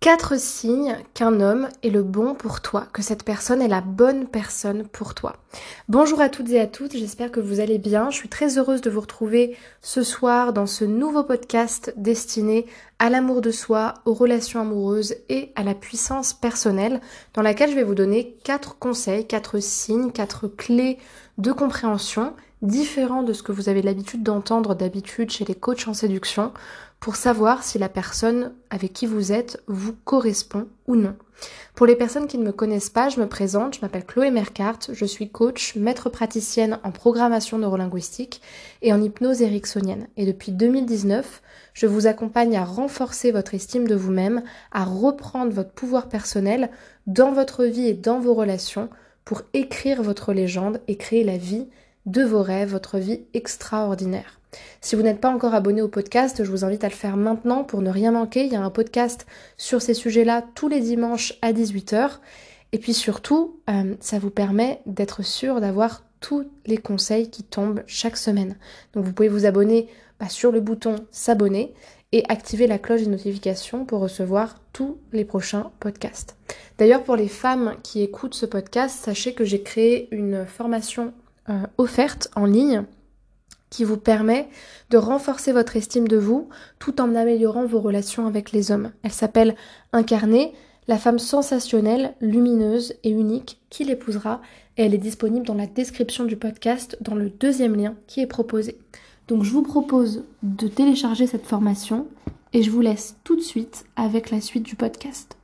Quatre signes qu'un homme est le bon pour toi, que cette personne est la bonne personne pour toi. Bonjour à toutes et à toutes, j'espère que vous allez bien. Je suis très heureuse de vous retrouver ce soir dans ce nouveau podcast destiné à l'amour de soi, aux relations amoureuses et à la puissance personnelle, dans laquelle je vais vous donner quatre conseils, quatre signes, quatre clés de compréhension différents de ce que vous avez l'habitude d'entendre d'habitude chez les coachs en séduction pour savoir si la personne avec qui vous êtes vous correspond ou non. Pour les personnes qui ne me connaissent pas, je me présente, je m'appelle Chloé Mercart, je suis coach, maître praticienne en programmation neurolinguistique et en hypnose ericksonienne. Et depuis 2019, je vous accompagne à renforcer votre estime de vous-même, à reprendre votre pouvoir personnel dans votre vie et dans vos relations pour écrire votre légende et créer la vie de vos rêves, votre vie extraordinaire. Si vous n'êtes pas encore abonné au podcast, je vous invite à le faire maintenant pour ne rien manquer. Il y a un podcast sur ces sujets-là tous les dimanches à 18h. Et puis surtout, euh, ça vous permet d'être sûr d'avoir tous les conseils qui tombent chaque semaine. Donc vous pouvez vous abonner bah, sur le bouton s'abonner et activer la cloche des notifications pour recevoir tous les prochains podcasts. D'ailleurs, pour les femmes qui écoutent ce podcast, sachez que j'ai créé une formation euh, offerte en ligne qui vous permet de renforcer votre estime de vous tout en améliorant vos relations avec les hommes. Elle s'appelle Incarner, la femme sensationnelle, lumineuse et unique qui l'épousera et elle est disponible dans la description du podcast dans le deuxième lien qui est proposé. Donc je vous propose de télécharger cette formation et je vous laisse tout de suite avec la suite du podcast.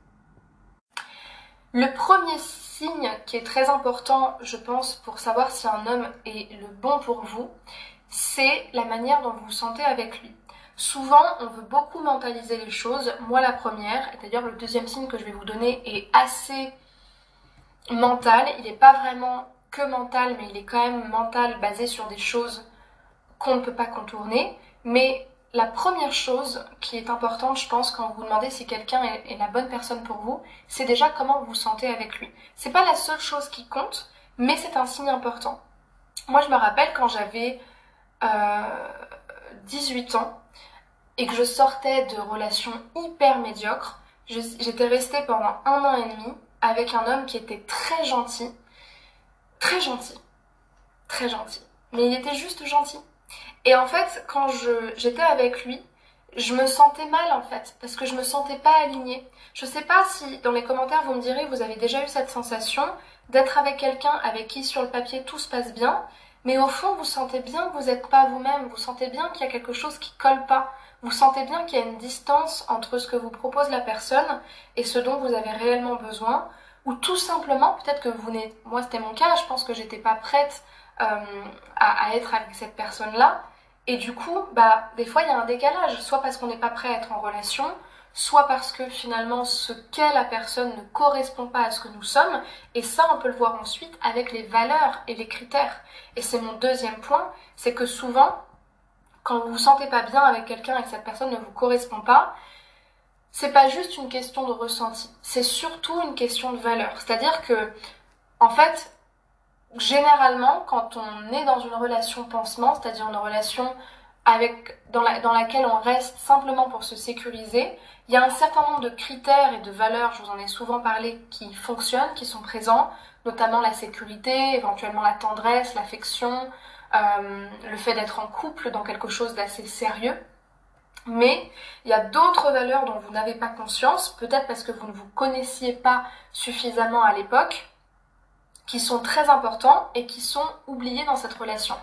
Le premier signe qui est très important, je pense, pour savoir si un homme est le bon pour vous, c'est la manière dont vous vous sentez avec lui. Souvent, on veut beaucoup mentaliser les choses. Moi, la première, et d'ailleurs le deuxième signe que je vais vous donner est assez mental. Il n'est pas vraiment que mental, mais il est quand même mental basé sur des choses qu'on ne peut pas contourner. Mais la première chose qui est importante, je pense, quand vous demandez si quelqu'un est, la bonne personne pour vous, c'est déjà comment vous vous sentez avec lui. C'est pas la seule chose qui compte, mais c'est un signe important. Moi, je me rappelle quand j'avais 18 ans et que je sortais de relations hyper médiocres. J'étais restée pendant un an et demi avec un homme qui était très gentil, très gentil, très gentil. Mais il était juste gentil. Et en fait, quand j'étais avec lui, je me sentais mal en fait, parce que je me sentais pas alignée. Je sais pas si dans les commentaires vous me direz, vous avez déjà eu cette sensation d'être avec quelqu'un avec qui sur le papier tout se passe bien, mais au fond, vous sentez bien que vous n'êtes pas vous-même, vous sentez bien qu'il y a quelque chose qui colle pas, vous sentez bien qu'il y a une distance entre ce que vous propose la personne et ce dont vous avez réellement besoin, ou tout simplement, peut-être que vous n'êtes, moi c'était mon cas, je pense que j'étais pas prête euh, à, à, être avec cette personne-là, et du coup, bah, des fois il y a un décalage, soit parce qu'on n'est pas prêt à être en relation, soit parce que finalement ce qu'est la personne ne correspond pas à ce que nous sommes, et ça on peut le voir ensuite avec les valeurs et les critères. Et c'est mon deuxième point, c'est que souvent, quand vous vous sentez pas bien avec quelqu'un et que cette personne ne vous correspond pas, c'est pas juste une question de ressenti, c'est surtout une question de valeur. C'est-à-dire que, en fait, généralement, quand on est dans une relation pansement, c'est-à-dire une relation avec, dans, la, dans laquelle on reste simplement pour se sécuriser, il y a un certain nombre de critères et de valeurs, je vous en ai souvent parlé, qui fonctionnent, qui sont présents, notamment la sécurité, éventuellement la tendresse, l'affection, euh, le fait d'être en couple dans quelque chose d'assez sérieux. Mais il y a d'autres valeurs dont vous n'avez pas conscience, peut-être parce que vous ne vous connaissiez pas suffisamment à l'époque, qui sont très importants et qui sont oubliés dans cette relation.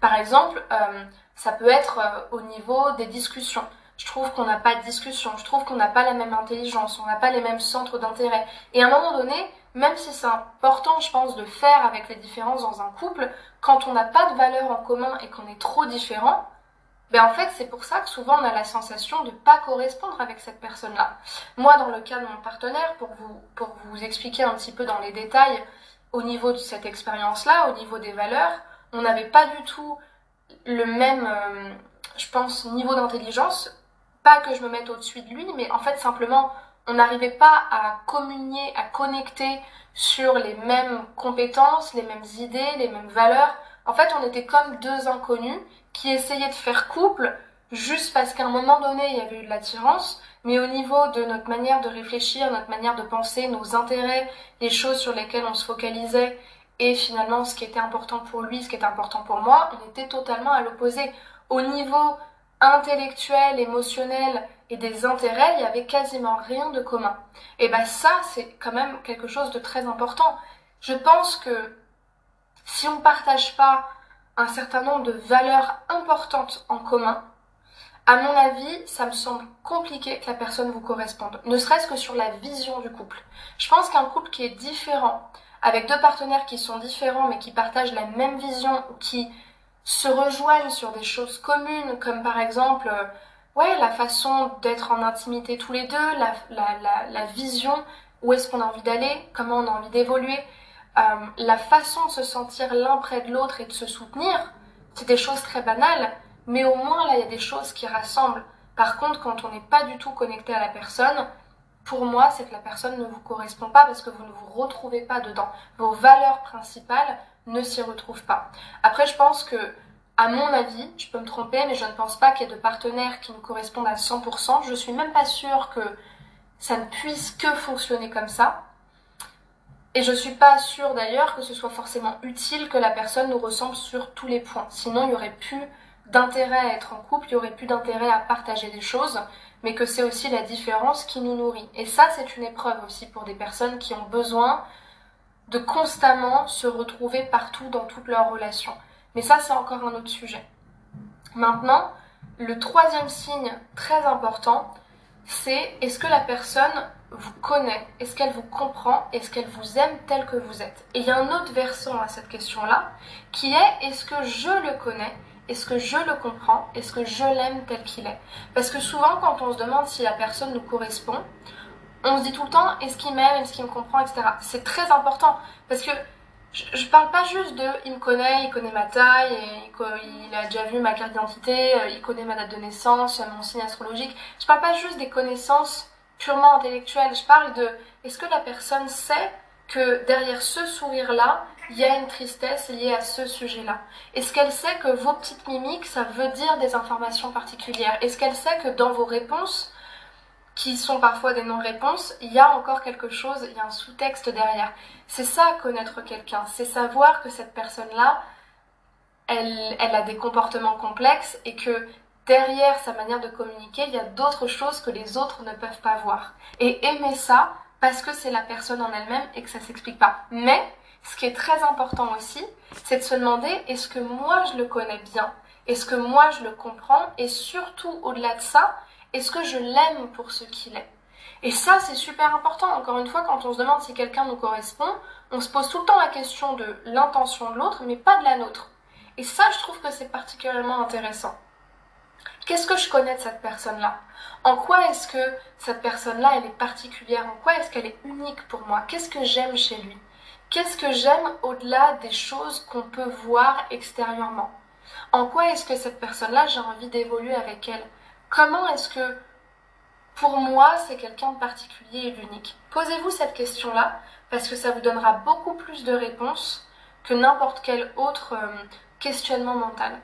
Par exemple, euh, ça peut être euh, au niveau des discussions je trouve qu'on n'a pas de discussion, je trouve qu'on n'a pas la même intelligence, on n'a pas les mêmes centres d'intérêt. Et à un moment donné, même si c'est important, je pense, de faire avec les différences dans un couple, quand on n'a pas de valeurs en commun et qu'on est trop différent, ben en fait, c'est pour ça que souvent on a la sensation de ne pas correspondre avec cette personne-là. Moi, dans le cas de mon partenaire, pour vous, pour vous expliquer un petit peu dans les détails, au niveau de cette expérience-là, au niveau des valeurs, on n'avait pas du tout le même, euh, je pense, niveau d'intelligence pas que je me mette au-dessus de lui, mais en fait simplement on n'arrivait pas à communier, à connecter sur les mêmes compétences, les mêmes idées, les mêmes valeurs. En fait, on était comme deux inconnus qui essayaient de faire couple juste parce qu'à un moment donné, il y avait eu de l'attirance, mais au niveau de notre manière de réfléchir, notre manière de penser, nos intérêts, les choses sur lesquelles on se focalisait, et finalement ce qui était important pour lui, ce qui était important pour moi, on était totalement à l'opposé. Au niveau intellectuel, émotionnel et des intérêts, il y avait quasiment rien de commun. Et ben ça, c'est quand même quelque chose de très important. Je pense que si on ne partage pas un certain nombre de valeurs importantes en commun, à mon avis, ça me semble compliqué que la personne vous corresponde, ne serait-ce que sur la vision du couple. Je pense qu'un couple qui est différent, avec deux partenaires qui sont différents mais qui partagent la même vision, qui se rejoignent sur des choses communes, comme par exemple, euh, ouais, la façon d'être en intimité tous les deux, la, vision, où est-ce qu'on a envie d'aller, comment on a envie d'évoluer, euh, la façon de se sentir l'un près de l'autre et de se soutenir, c'est des choses très banales, mais au moins là, il y a des choses qui rassemblent. Par contre, quand on n'est pas du tout connecté à la personne, pour moi, c'est que la personne ne vous correspond pas parce que vous ne vous retrouvez pas dedans. Vos valeurs principales ne s'y retrouvent pas. Après, je pense que, à mon avis, je peux me tromper, mais je ne pense pas qu'il y ait de partenaires qui nous correspondent à 100%. Je suis même pas sûre que ça ne puisse que fonctionner comme ça. Et je suis pas sûre d'ailleurs que ce soit forcément utile que la personne nous ressemble sur tous les points. Sinon, il y aurait plus d'intérêt à être en couple, il y aurait plus d'intérêt à partager des choses, mais que c'est aussi la différence qui nous nourrit. Et ça, c'est une épreuve aussi pour des personnes qui ont besoin de constamment se retrouver partout dans toutes leurs relations. Mais ça, c'est encore un autre sujet. Maintenant, le troisième signe très important, c'est est-ce que la personne vous connaît? Est-ce qu'elle vous comprend? Est-ce qu'elle vous aime tel que vous êtes? Et il y a un autre versant à cette question-là, qui est est-ce que je le connais? Est-ce que je le comprends? Est-ce que je l'aime tel qu'il est? Parce que souvent, quand on se demande si la personne nous correspond, on se dit tout le temps est-ce qu'il m'aime, est-ce qu'il me comprend, etc. C'est très important parce que je, ne parle pas juste de il me connaît, il connaît ma taille, il, a déjà vu ma carte d'identité, euh, il connaît ma date de naissance, mon signe astrologique. Je parle pas juste des connaissances purement intellectuelles. Je parle de est-ce que la personne sait que derrière ce sourire-là, il y a une tristesse liée à ce sujet-là. Est-ce qu'elle sait que vos petites mimiques, ça veut dire des informations particulières? Est-ce qu'elle sait que dans vos réponses, qui sont parfois des non-réponses, il y a encore quelque chose, il y a un sous-texte derrière? C'est ça, connaître quelqu'un, c'est savoir que cette personne-là, elle, elle a des comportements complexes et que derrière sa manière de communiquer, il y a d'autres choses que les autres ne peuvent pas voir. Et aimer ça, parce que c'est la personne en elle-même et que ça s'explique pas. Mais ce qui est très important aussi, c'est de se demander est-ce que moi je le connais bien? Est-ce que moi je le comprends? Et surtout, au-delà de ça, est-ce que je l'aime pour ce qu'il est? Et ça, c'est super important. Encore une fois, quand on se demande si quelqu'un nous correspond, on se pose tout le temps la question de l'intention de l'autre, mais pas de la nôtre. Et ça, je trouve que c'est particulièrement intéressant. Qu'est-ce que je connais de cette personne-là? En quoi est-ce que cette personne-là, elle est particulière? En quoi est-ce qu'elle est unique pour moi? Qu'est-ce que j'aime chez lui? Qu'est-ce que j'aime au-delà des choses qu'on peut voir extérieurement? En quoi est-ce que cette personne-là, j'ai envie d'évoluer avec elle? Comment est-ce que pour moi, c'est quelqu'un de particulier et d'unique? Posez-vous cette question-là parce que ça vous donnera beaucoup plus de réponses que n'importe quel autre euh, questionnement mental.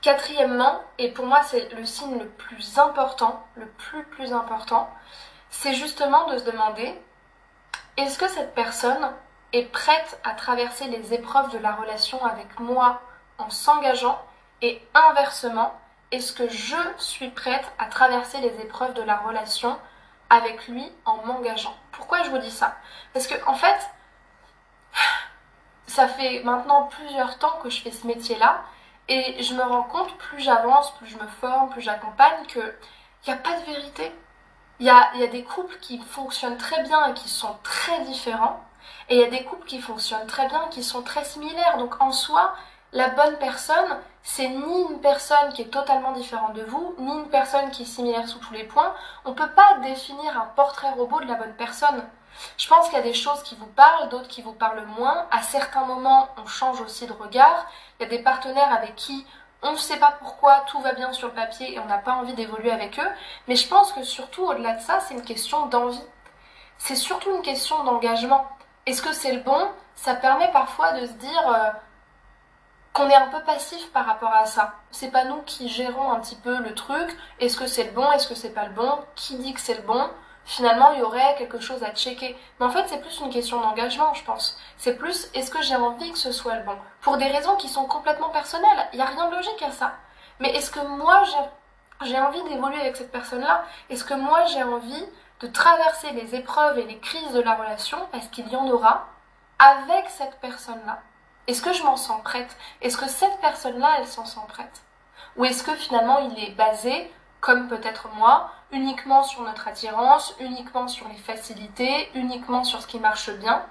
Quatrièmement, et pour moi c'est le signe le plus important, le plus important, c'est justement de se demander est-ce que cette personne est prête à traverser les épreuves de la relation avec moi en s'engageant et inversement, est-ce que je suis prête à traverser les épreuves de la relation avec lui en m'engageant? Pourquoi je vous dis ça? Parce que en fait, ça fait maintenant plusieurs temps que je fais ce métier-là et je me rends compte, plus j'avance, plus je me forme, plus j'accompagne, qu'il n'y a pas de vérité. Il y a, y a des couples qui fonctionnent très bien et qui sont très différents. Et il y a des couples qui fonctionnent très bien et qui sont très similaires. Donc en soi, la bonne personne, c'est ni une personne qui est totalement différente de vous, ni une personne qui est similaire sous tous les points. On ne peut pas définir un portrait robot de la bonne personne. Je pense qu'il y a des choses qui vous parlent, d'autres qui vous parlent moins. À certains moments, on change aussi de regard. Il y a des partenaires avec qui on ne sait pas pourquoi tout va bien sur le papier et on n'a pas envie d'évoluer avec eux. Mais je pense que surtout, au-delà de ça, c'est une question d'envie. C'est surtout une question d'engagement. Est-ce que c'est le bon? Ça permet parfois de se dire... Euh, qu'on est un peu passif par rapport à ça. C'est pas nous qui gérons un petit peu le truc. Est-ce que c'est le bon? Est-ce que c'est pas le bon? Qui dit que c'est le bon? Finalement, il y aurait quelque chose à checker. Mais en fait, c'est plus une question d'engagement, je pense. C'est plus est-ce que j'ai envie que ce soit le bon? Pour des raisons qui sont complètement personnelles. Il n'y a rien de logique à ça. Mais est-ce que moi, j'ai envie d'évoluer avec cette personne-là? Est-ce que moi, j'ai envie de traverser les épreuves et les crises de la relation, parce qu'il y en aura, avec cette personne-là? Est-ce que je m'en sens prête? Est-ce que cette personne-là, elle s'en sent prête? Ou est-ce que finalement il est basé, comme peut-être moi, uniquement sur notre attirance, uniquement sur les facilités, uniquement sur ce qui marche bien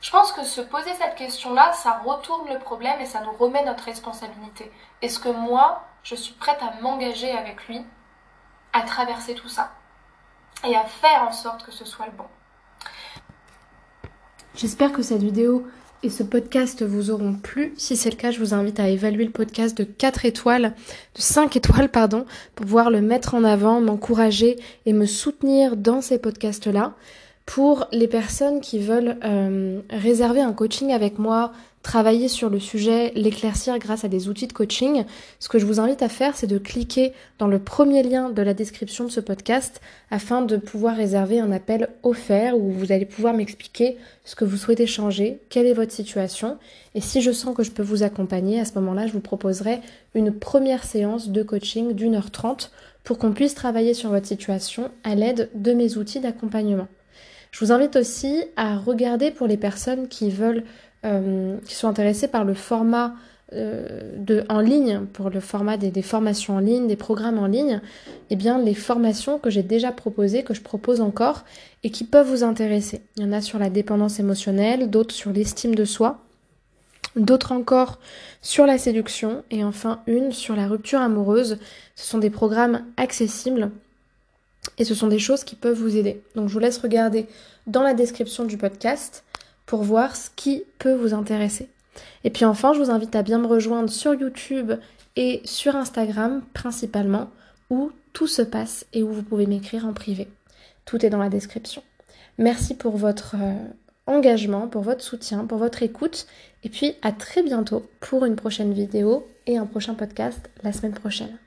Je pense que se poser cette question-là, ça retourne le problème et ça nous remet notre responsabilité. Est-ce que moi, je suis prête à m'engager avec lui, à traverser tout ça et à faire en sorte que ce soit le bon? J'espère que cette vidéo et ce podcast vous auront plu. Si c'est le cas, je vous invite à évaluer le podcast de 4 étoiles, de 5 étoiles, pardon, pour pouvoir le mettre en avant, m'encourager et me soutenir dans ces podcasts-là. Pour les personnes qui veulent euh, réserver un coaching avec moi, travailler sur le sujet, l'éclaircir grâce à des outils de coaching, ce que je vous invite à faire, c'est de cliquer dans le premier lien de la description de ce podcast afin de pouvoir réserver un appel offert où vous allez pouvoir m'expliquer ce que vous souhaitez changer, quelle est votre situation. Et si je sens que je peux vous accompagner, à ce moment-là, je vous proposerai une première séance de coaching d'une heure trente pour qu'on puisse travailler sur votre situation à l'aide de mes outils d'accompagnement. Je vous invite aussi à regarder pour les personnes qui veulent euh, qui sont intéressés par le format euh, en ligne, pour le format des, formations en ligne, des programmes en ligne, eh bien les formations que j'ai déjà proposées, que je propose encore et qui peuvent vous intéresser. Il y en a sur la dépendance émotionnelle, d'autres sur l'estime de soi, d'autres encore sur la séduction et enfin une sur la rupture amoureuse. Ce sont des programmes accessibles et ce sont des choses qui peuvent vous aider. Donc je vous laisse regarder dans la description du podcast pour voir ce qui peut vous intéresser. Et puis enfin, je vous invite à bien me rejoindre sur YouTube et sur Instagram principalement, où tout se passe et où vous pouvez m'écrire en privé. Tout est dans la description. Merci pour votre euh, engagement, pour votre soutien, pour votre écoute. Et puis à très bientôt pour une prochaine vidéo et un prochain podcast la semaine prochaine.